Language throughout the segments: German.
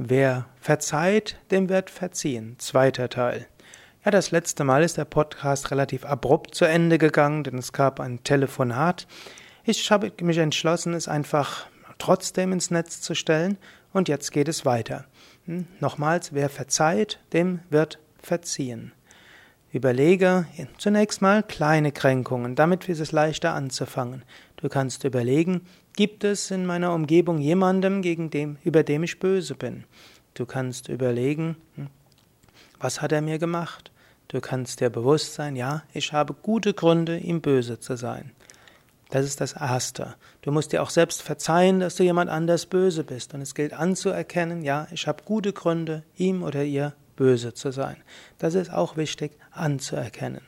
Wer verzeiht, dem wird verziehen. Zweiter Teil. Ja, das letzte Mal ist der Podcast relativ abrupt zu Ende gegangen, denn es gab ein Telefonat. Ich habe mich entschlossen, es einfach trotzdem ins Netz zu stellen und jetzt geht es weiter. Hm? Nochmals, wer verzeiht, dem wird verziehen. Überlege zunächst mal kleine Kränkungen, damit ist es leichter anzufangen. Du kannst überlegen, gibt es in meiner Umgebung jemandem, gegen dem, über dem ich böse bin? Du kannst überlegen, hm, was hat er mir gemacht? Du kannst dir bewusst sein, ja, ich habe gute Gründe, ihm böse zu sein. Das ist das Erste. Du musst dir auch selbst verzeihen, dass du jemand anders böse bist. Und es gilt anzuerkennen, ja, ich habe gute Gründe, ihm oder ihr böse zu sein. Das ist auch wichtig anzuerkennen.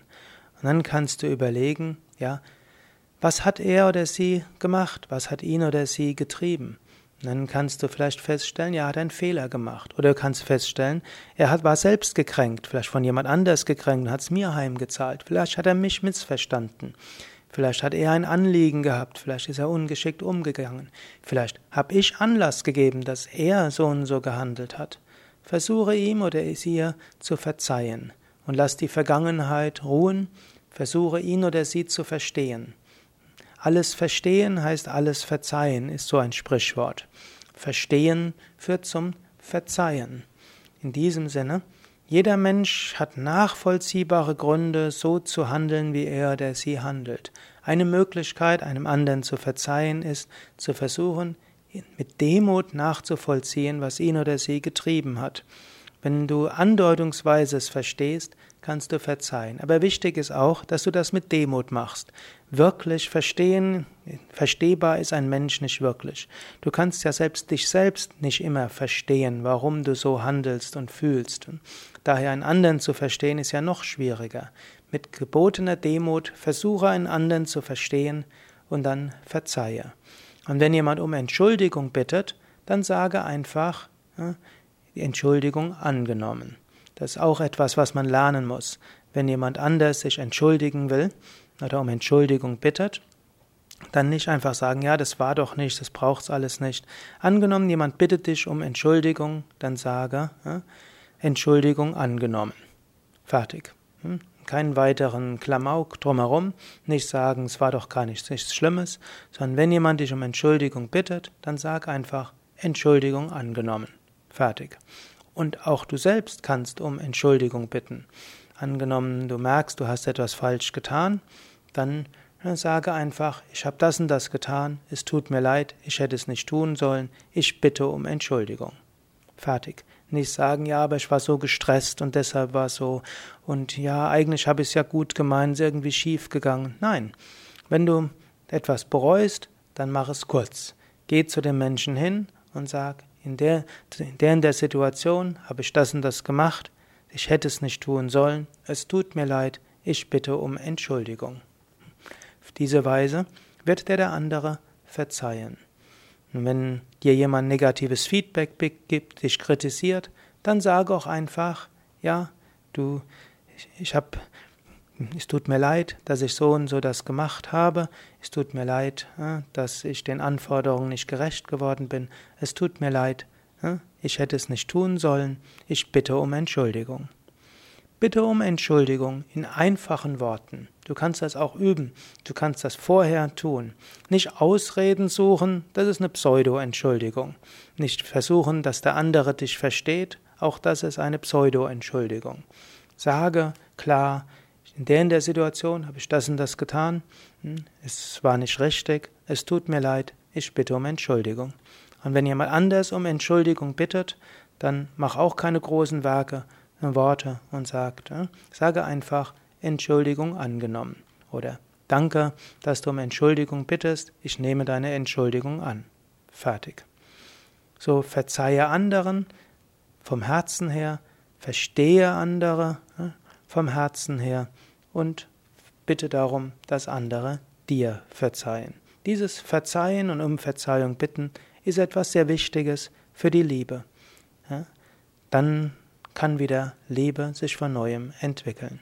Und dann kannst du überlegen, ja, was hat er oder sie gemacht? Was hat ihn oder sie getrieben? Dann kannst du vielleicht feststellen, ja, er hat einen Fehler gemacht. Oder du kannst feststellen, er hat, war selbst gekränkt, vielleicht von jemand anders gekränkt und hat es mir heimgezahlt. Vielleicht hat er mich missverstanden. Vielleicht hat er ein Anliegen gehabt, vielleicht ist er ungeschickt umgegangen. Vielleicht habe ich Anlass gegeben, dass er so und so gehandelt hat. Versuche ihm oder ihr zu verzeihen und lass die Vergangenheit ruhen, versuche ihn oder sie zu verstehen. Alles verstehen heißt alles verzeihen, ist so ein Sprichwort. Verstehen führt zum Verzeihen. In diesem Sinne, jeder Mensch hat nachvollziehbare Gründe, so zu handeln, wie er oder sie handelt. Eine Möglichkeit, einem anderen zu verzeihen, ist zu versuchen, mit Demut nachzuvollziehen, was ihn oder sie getrieben hat. Wenn du andeutungsweise es verstehst, kannst du verzeihen. Aber wichtig ist auch, dass du das mit Demut machst. Wirklich verstehen, verstehbar ist ein Mensch nicht wirklich. Du kannst ja selbst dich selbst nicht immer verstehen, warum du so handelst und fühlst. Daher einen anderen zu verstehen ist ja noch schwieriger. Mit gebotener Demut versuche einen anderen zu verstehen und dann verzeihe. Und wenn jemand um Entschuldigung bittet, dann sage einfach, die Entschuldigung angenommen. Das ist auch etwas, was man lernen muss. Wenn jemand anders sich entschuldigen will oder um Entschuldigung bittet, dann nicht einfach sagen, ja, das war doch nicht, das braucht's alles nicht. Angenommen, jemand bittet dich um Entschuldigung, dann sage, ja, Entschuldigung angenommen. Fertig. Hm? keinen weiteren Klamauk drumherum, nicht sagen, es war doch gar nichts, nichts Schlimmes, sondern wenn jemand dich um Entschuldigung bittet, dann sag einfach Entschuldigung angenommen. Fertig. Und auch du selbst kannst um Entschuldigung bitten. Angenommen, du merkst, du hast etwas falsch getan, dann sage einfach, ich habe das und das getan, es tut mir leid, ich hätte es nicht tun sollen, ich bitte um Entschuldigung. Fertig. Nicht sagen, ja, aber ich war so gestresst und deshalb war so. Und ja, eigentlich habe ich es ja gut gemeint, ist irgendwie schief gegangen. Nein. Wenn du etwas bereust, dann mach es kurz. Geh zu dem Menschen hin und sag, in der, in der, in der Situation habe ich das und das gemacht, ich hätte es nicht tun sollen, es tut mir leid, ich bitte um Entschuldigung. Auf diese Weise wird dir der andere verzeihen. Und wenn dir jemand negatives Feedback gibt, dich kritisiert, dann sage auch einfach, ja, du, ich, ich habe, es tut mir leid, dass ich so und so das gemacht habe. Es tut mir leid, dass ich den Anforderungen nicht gerecht geworden bin. Es tut mir leid, ich hätte es nicht tun sollen. Ich bitte um Entschuldigung. Bitte um Entschuldigung in einfachen Worten. Du kannst das auch üben. Du kannst das vorher tun. Nicht Ausreden suchen, das ist eine Pseudo-Entschuldigung. Nicht versuchen, dass der andere dich versteht, auch das ist eine Pseudo-Entschuldigung. Sage klar, in der in der Situation habe ich das und das getan. Hm, es war nicht richtig. Es tut mir leid. Ich bitte um Entschuldigung. Und wenn jemand anders um Entschuldigung bittet, dann mach auch keine großen Werke, Worte und sagt, sage einfach Entschuldigung angenommen oder Danke, dass du um Entschuldigung bittest, ich nehme deine Entschuldigung an. Fertig. So verzeihe anderen vom Herzen her, verstehe andere vom Herzen her und bitte darum, dass andere dir verzeihen. Dieses Verzeihen und um Verzeihung bitten ist etwas sehr Wichtiges für die Liebe. Dann kann wieder Liebe sich von neuem entwickeln.